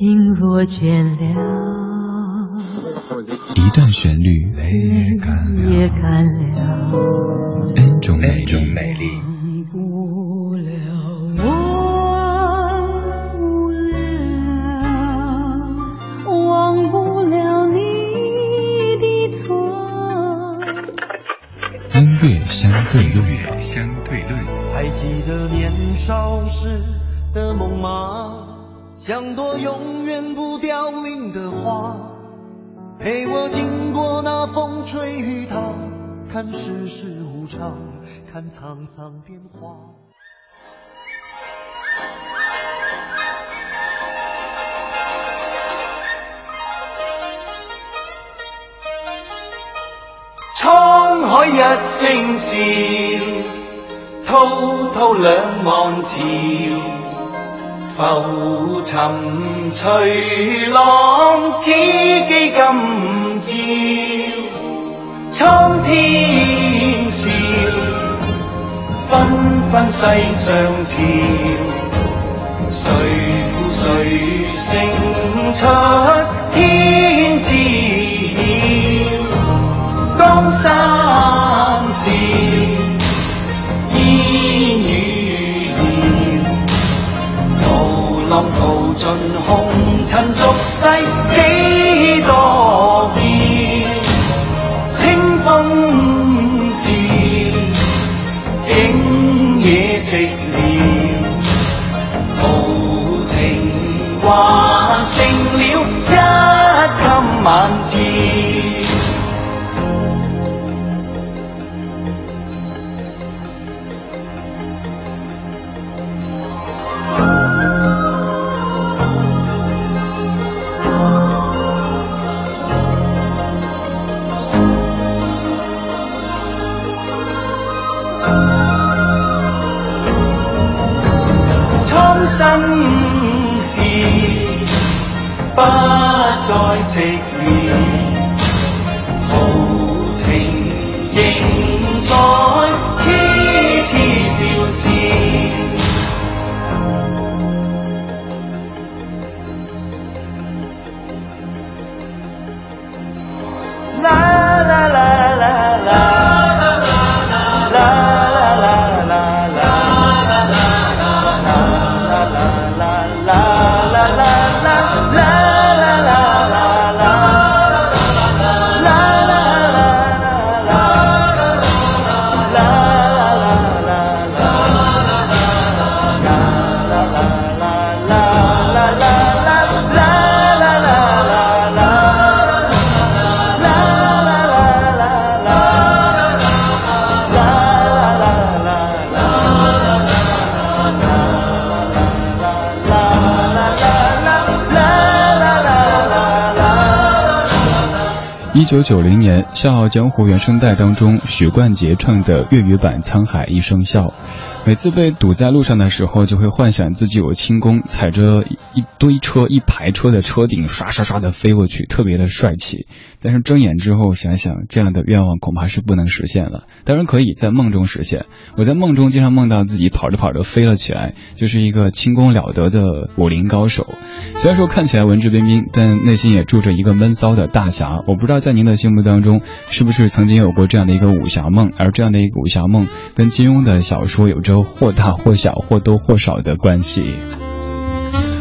心若倦了，一段旋律也干了，N 种美丽。音乐相对论，相对论。还记得年少时的梦吗？像朵永远不凋零的花，陪我经过那风吹雨打，看世事无常，看沧桑变化。沧海一声笑，滔滔两岸潮，浮沉随浪，此际今朝，苍天笑，纷纷世上潮，谁负谁胜出天知。江山尘俗世生事不再寂一九九零年，《笑傲江湖》原声带当中，许冠杰唱的粤语版《沧海一声笑》。每次被堵在路上的时候，就会幻想自己有轻功，踩着一堆车、一排车的车顶，刷刷刷的飞过去，特别的帅气。但是睁眼之后想想，这样的愿望恐怕是不能实现了。当然可以在梦中实现。我在梦中经常梦到自己跑着跑着飞了起来，就是一个轻功了得的武林高手。虽然说看起来文质彬彬，但内心也住着一个闷骚的大侠。我不知道在在您的心目当中，是不是曾经有过这样的一个武侠梦？而这样的一个武侠梦，跟金庸的小说有着。或大或小，或多或少的关系。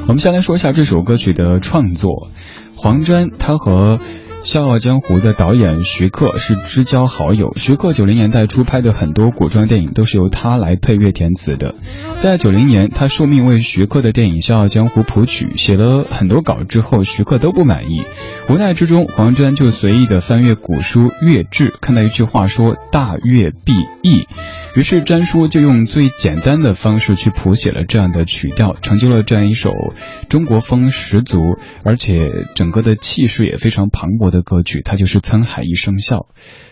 我们先来说一下这首歌曲的创作。黄沾他和《笑傲江湖》的导演徐克是知交好友。徐克九零年代初拍的很多古装电影都是由他来配乐填词的。在九零年，他受命为徐克的电影《笑傲江湖》谱曲，写了很多稿之后，徐克都不满意。无奈之中，黄沾就随意的翻阅古书《乐志》，看到一句话说：“大乐必易。”于是詹叔就用最简单的方式去谱写了这样的曲调，成就了这样一首中国风十足，而且整个的气势也非常磅礴的歌曲。它就是《沧海一声笑》。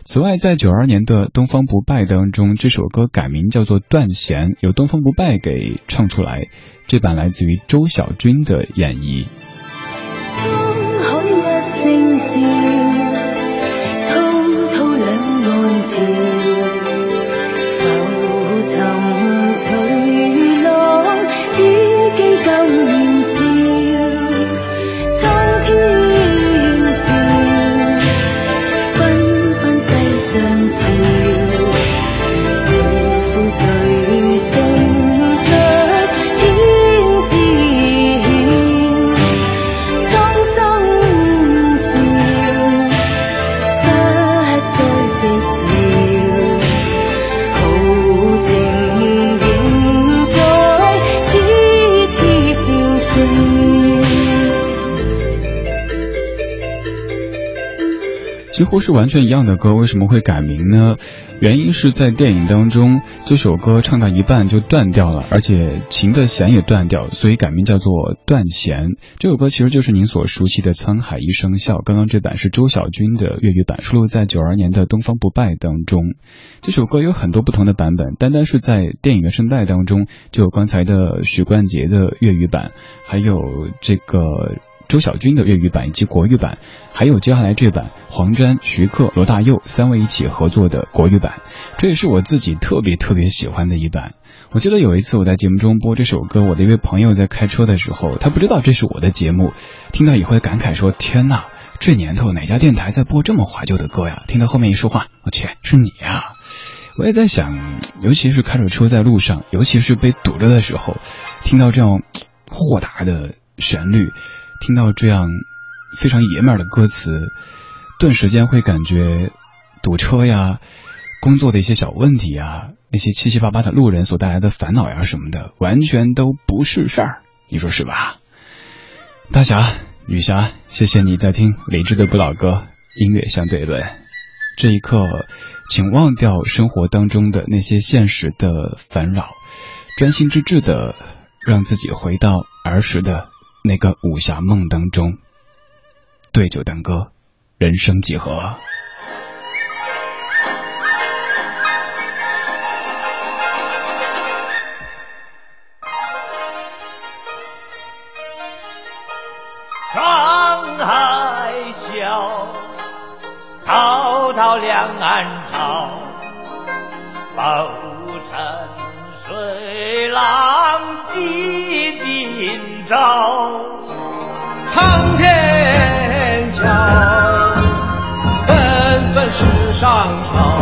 此外，在九二年的《东方不败》当中，这首歌改名叫做《断弦》，由东方不败给唱出来。这版来自于周小军的演绎。随几乎是完全一样的歌，为什么会改名呢？原因是在电影当中，这首歌唱到一半就断掉了，而且琴的弦也断掉，所以改名叫做《断弦》。这首歌其实就是您所熟悉的《沧海一声笑》，刚刚这版是周小军的粤语版，收录在九二年的《东方不败》当中。这首歌有很多不同的版本，单单是在电影原声带当中，就有刚才的许冠杰的粤语版，还有这个。周小军的粤语版以及国语版，还有接下来这版黄沾、徐克、罗大佑三位一起合作的国语版，这也是我自己特别特别喜欢的一版。我记得有一次我在节目中播这首歌，我的一位朋友在开车的时候，他不知道这是我的节目，听到以后感慨说：“天呐，这年头哪家电台在播这么怀旧的歌呀？”听到后面一说话，我去，是你呀！我也在想，尤其是开着车在路上，尤其是被堵着的时候，听到这样豁达的旋律。听到这样非常爷们儿的歌词，顿时间会感觉堵车呀、工作的一些小问题呀、那些七七八八的路人所带来的烦恼呀什么的，完全都不是事儿。你说是吧？大侠、女侠，谢谢你在听理智的不老歌音乐相对论。这一刻，请忘掉生活当中的那些现实的烦扰，专心致志的让自己回到儿时的。那个武侠梦当中，对酒当歌，人生几何？沧海笑，滔滔两岸潮，浮沉水浪几朝苍天笑纷纷世上潮